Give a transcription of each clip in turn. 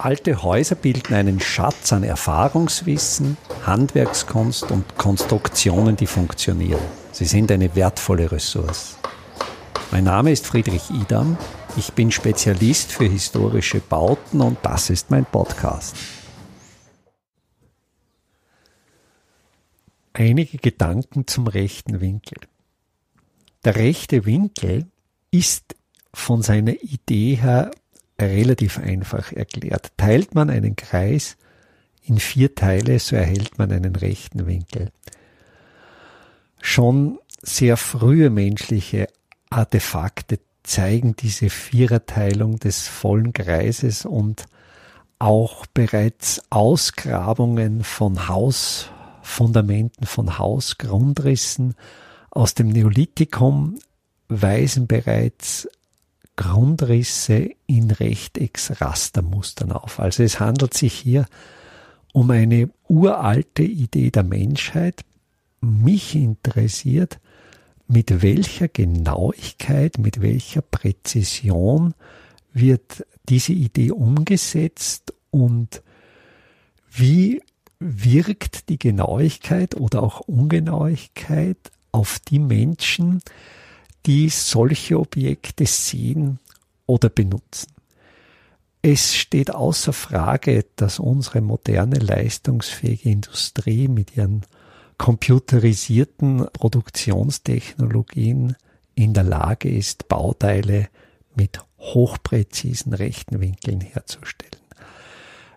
Alte Häuser bilden einen Schatz an Erfahrungswissen, Handwerkskunst und Konstruktionen, die funktionieren. Sie sind eine wertvolle Ressource. Mein Name ist Friedrich Idam. Ich bin Spezialist für historische Bauten und das ist mein Podcast. Einige Gedanken zum rechten Winkel. Der rechte Winkel ist von seiner Idee her relativ einfach erklärt. Teilt man einen Kreis in vier Teile, so erhält man einen rechten Winkel. Schon sehr frühe menschliche Artefakte zeigen diese Viererteilung des vollen Kreises und auch bereits Ausgrabungen von Hausfundamenten, von Hausgrundrissen aus dem Neolithikum weisen bereits Grundrisse in Rechtecksrastermustern auf. Also es handelt sich hier um eine uralte Idee der Menschheit. Mich interessiert, mit welcher Genauigkeit, mit welcher Präzision wird diese Idee umgesetzt und wie wirkt die Genauigkeit oder auch Ungenauigkeit auf die Menschen, die solche Objekte sehen oder benutzen. Es steht außer Frage, dass unsere moderne leistungsfähige Industrie mit ihren computerisierten Produktionstechnologien in der Lage ist, Bauteile mit hochpräzisen rechten Winkeln herzustellen.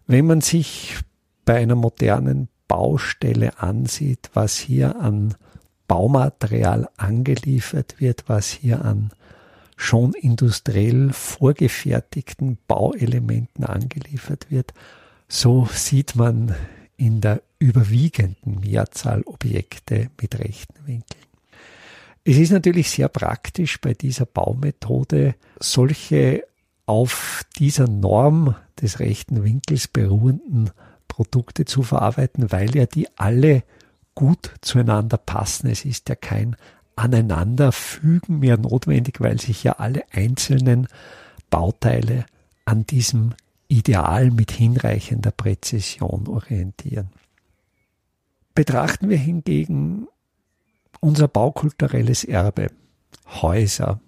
Wenn man sich bei einer modernen Baustelle ansieht, was hier an Baumaterial angeliefert wird, was hier an schon industriell vorgefertigten Bauelementen angeliefert wird, so sieht man in der überwiegenden Mehrzahl Objekte mit rechten Winkeln. Es ist natürlich sehr praktisch bei dieser Baumethode, solche auf dieser Norm des rechten Winkels beruhenden Produkte zu verarbeiten, weil ja die alle gut zueinander passen. Es ist ja kein Aneinanderfügen mehr notwendig, weil sich ja alle einzelnen Bauteile an diesem Ideal mit hinreichender Präzision orientieren. Betrachten wir hingegen unser baukulturelles Erbe, Häuser,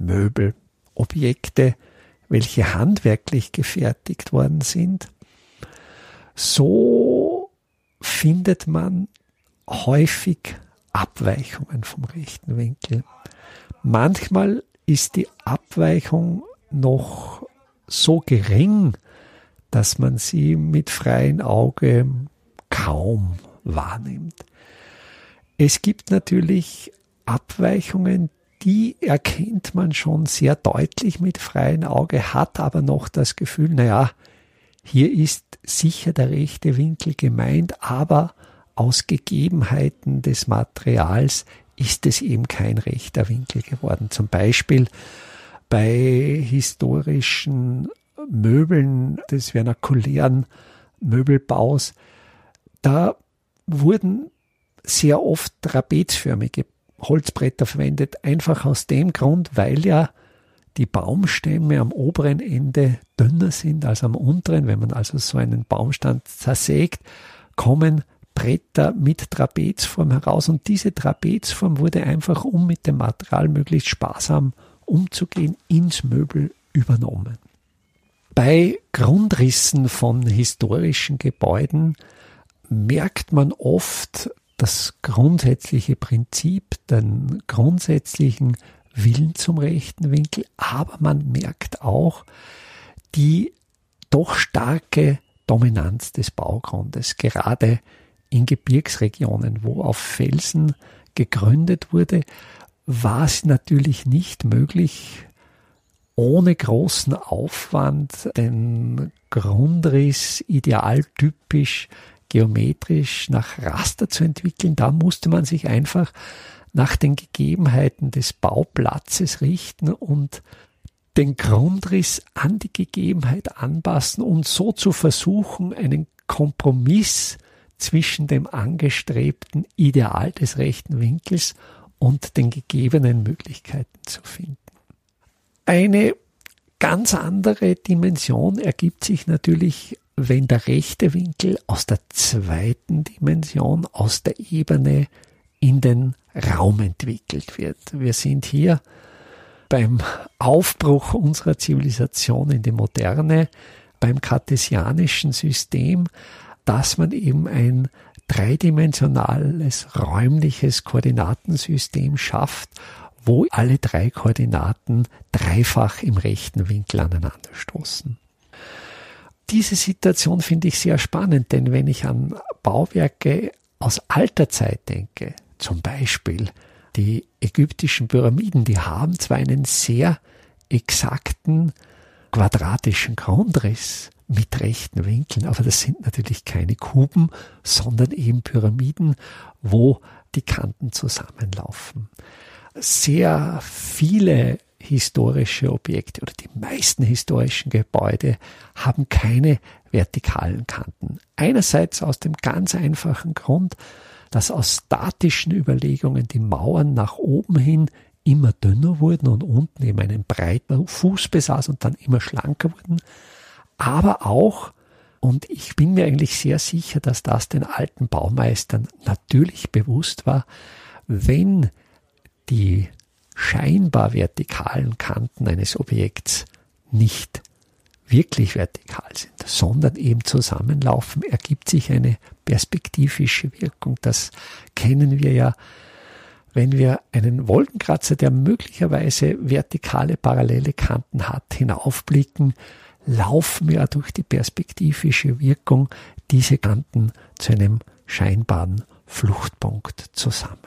Möbel, Objekte, welche handwerklich gefertigt worden sind, so findet man häufig Abweichungen vom rechten Winkel. Manchmal ist die Abweichung noch so gering, dass man sie mit freiem Auge kaum wahrnimmt. Es gibt natürlich Abweichungen, die erkennt man schon sehr deutlich mit freiem Auge, hat aber noch das Gefühl, naja, hier ist sicher der rechte Winkel gemeint, aber aus Gegebenheiten des Materials ist es eben kein rechter Winkel geworden. Zum Beispiel bei historischen Möbeln des vernakulären Möbelbaus, da wurden sehr oft trapezförmige Holzbretter verwendet, einfach aus dem Grund, weil ja die Baumstämme am oberen Ende dünner sind als am unteren. Wenn man also so einen Baumstand zersägt, kommen Bretter mit Trapezform heraus und diese Trapezform wurde einfach, um mit dem Material möglichst sparsam umzugehen, ins Möbel übernommen. Bei Grundrissen von historischen Gebäuden merkt man oft das grundsätzliche Prinzip, den grundsätzlichen Willen zum rechten Winkel, aber man merkt auch die doch starke Dominanz des Baugrundes, gerade in Gebirgsregionen, wo auf Felsen gegründet wurde, war es natürlich nicht möglich, ohne großen Aufwand den Grundriss idealtypisch geometrisch nach Raster zu entwickeln. Da musste man sich einfach nach den Gegebenheiten des Bauplatzes richten und den Grundriss an die Gegebenheit anpassen und so zu versuchen, einen Kompromiss zwischen dem angestrebten Ideal des rechten Winkels und den gegebenen Möglichkeiten zu finden. Eine ganz andere Dimension ergibt sich natürlich, wenn der rechte Winkel aus der zweiten Dimension, aus der Ebene in den Raum entwickelt wird. Wir sind hier beim Aufbruch unserer Zivilisation in die Moderne, beim kartesianischen System, dass man eben ein dreidimensionales räumliches Koordinatensystem schafft, wo alle drei Koordinaten dreifach im rechten Winkel aneinander stoßen. Diese Situation finde ich sehr spannend, denn wenn ich an Bauwerke aus alter Zeit denke, zum Beispiel die ägyptischen Pyramiden, die haben zwar einen sehr exakten quadratischen Grundriss mit rechten Winkeln, aber das sind natürlich keine Kuben, sondern eben Pyramiden, wo die Kanten zusammenlaufen. Sehr viele historische Objekte oder die meisten historischen Gebäude haben keine vertikalen Kanten. Einerseits aus dem ganz einfachen Grund, dass aus statischen Überlegungen die Mauern nach oben hin immer dünner wurden und unten eben einen breiten Fuß besaß und dann immer schlanker wurden. Aber auch, und ich bin mir eigentlich sehr sicher, dass das den alten Baumeistern natürlich bewusst war, wenn die scheinbar vertikalen Kanten eines Objekts nicht wirklich vertikal sind, sondern eben zusammenlaufen, ergibt sich eine perspektivische Wirkung. Das kennen wir ja, wenn wir einen Wolkenkratzer, der möglicherweise vertikale parallele Kanten hat, hinaufblicken, laufen wir durch die perspektivische Wirkung diese Kanten zu einem scheinbaren Fluchtpunkt zusammen.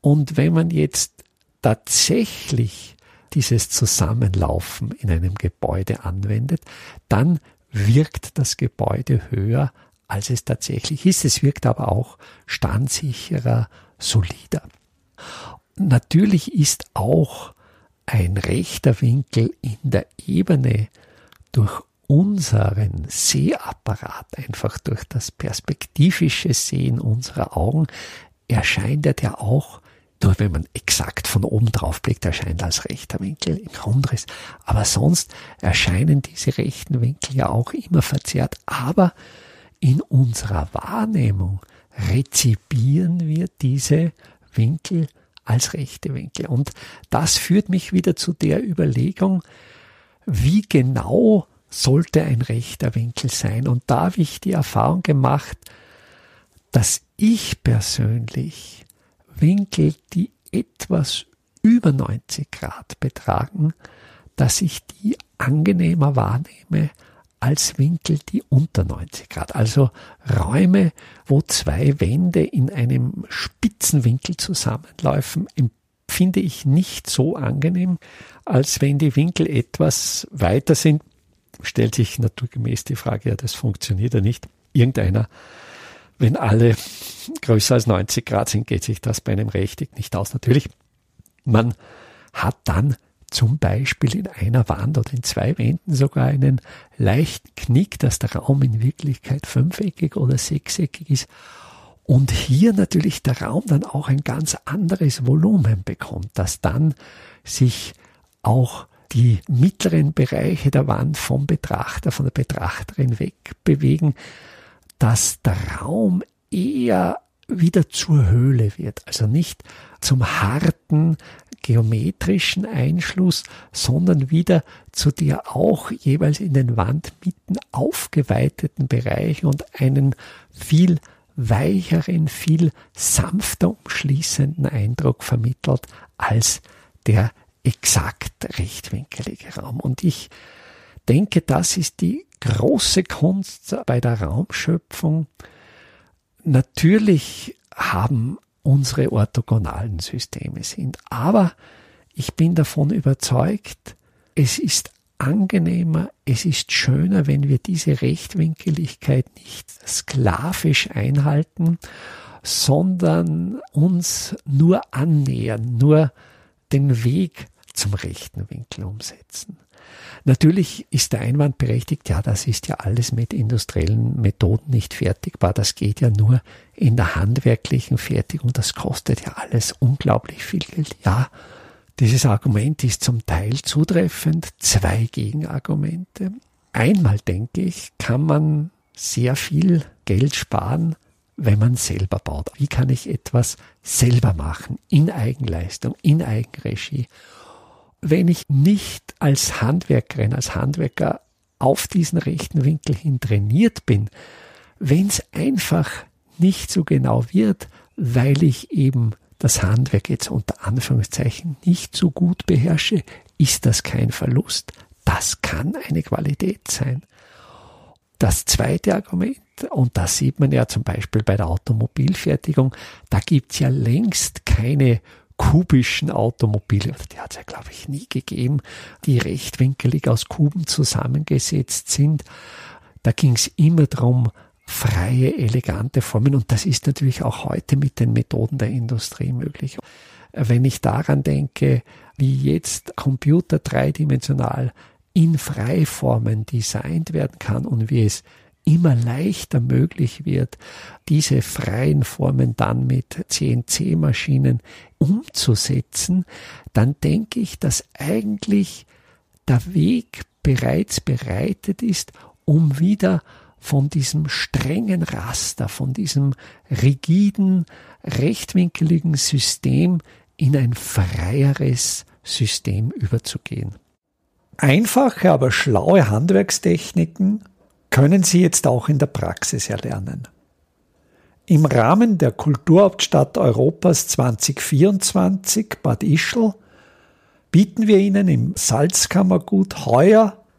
Und wenn man jetzt tatsächlich dieses Zusammenlaufen in einem Gebäude anwendet, dann wirkt das Gebäude höher, als es tatsächlich ist. Es wirkt aber auch standsicherer, solider. Natürlich ist auch ein rechter Winkel in der Ebene durch unseren Sehapparat, einfach durch das perspektivische Sehen unserer Augen, erscheint er ja auch nur wenn man exakt von oben drauf blickt, erscheint als rechter Winkel im Grundriss. Aber sonst erscheinen diese rechten Winkel ja auch immer verzerrt. Aber in unserer Wahrnehmung rezipieren wir diese Winkel als rechte Winkel. Und das führt mich wieder zu der Überlegung, wie genau sollte ein rechter Winkel sein. Und da habe ich die Erfahrung gemacht, dass ich persönlich Winkel, die etwas über 90 Grad betragen, dass ich die angenehmer wahrnehme als Winkel, die unter 90 Grad. Also Räume, wo zwei Wände in einem spitzen Winkel zusammenlaufen, empfinde ich nicht so angenehm, als wenn die Winkel etwas weiter sind. Stellt sich naturgemäß die Frage, ja, das funktioniert ja nicht. Irgendeiner wenn alle größer als 90 Grad sind, geht sich das bei einem Rechteck nicht aus. Natürlich, man hat dann zum Beispiel in einer Wand oder in zwei Wänden sogar einen leichten Knick, dass der Raum in Wirklichkeit fünfeckig oder sechseckig ist. Und hier natürlich der Raum dann auch ein ganz anderes Volumen bekommt, dass dann sich auch die mittleren Bereiche der Wand vom Betrachter, von der Betrachterin wegbewegen, dass der Raum eher wieder zur Höhle wird, also nicht zum harten geometrischen Einschluss, sondern wieder zu der auch jeweils in den Wandmitten aufgeweiteten Bereich und einen viel weicheren, viel sanfter umschließenden Eindruck vermittelt als der exakt rechtwinkelige Raum. Und ich denke, das ist die große Kunst bei der Raumschöpfung. Natürlich haben unsere orthogonalen Systeme sind, aber ich bin davon überzeugt, es ist angenehmer, es ist schöner, wenn wir diese Rechtwinkeligkeit nicht sklavisch einhalten, sondern uns nur annähern, nur den Weg zum rechten Winkel umsetzen. Natürlich ist der Einwand berechtigt, ja, das ist ja alles mit industriellen Methoden nicht fertigbar. Das geht ja nur in der handwerklichen Fertigung. Das kostet ja alles unglaublich viel Geld. Ja, Dieses Argument ist zum Teil zutreffend, zwei Gegenargumente. Einmal denke ich, kann man sehr viel Geld sparen, wenn man selber baut. Wie kann ich etwas selber machen, in Eigenleistung, in Eigenregie? Wenn ich nicht als Handwerkerin, als Handwerker auf diesen rechten Winkel hin trainiert bin, wenn es einfach nicht so genau wird, weil ich eben das Handwerk jetzt unter Anführungszeichen nicht so gut beherrsche, ist das kein Verlust. Das kann eine Qualität sein. Das zweite Argument, und das sieht man ja zum Beispiel bei der Automobilfertigung, da gibt's ja längst keine kubischen Automobile, die hat es ja, glaube ich, nie gegeben, die rechtwinkelig aus Kuben zusammengesetzt sind. Da ging's immer darum, freie, elegante Formen. Und das ist natürlich auch heute mit den Methoden der Industrie möglich. Wenn ich daran denke, wie jetzt Computer dreidimensional in Freiformen designt werden kann und wie es immer leichter möglich wird, diese freien Formen dann mit CNC-Maschinen umzusetzen, dann denke ich, dass eigentlich der Weg bereits bereitet ist, um wieder von diesem strengen Raster, von diesem rigiden, rechtwinkeligen System in ein freieres System überzugehen. Einfache, aber schlaue Handwerkstechniken können Sie jetzt auch in der Praxis erlernen. Im Rahmen der Kulturhauptstadt Europas 2024 Bad Ischl bieten wir Ihnen im Salzkammergut heuer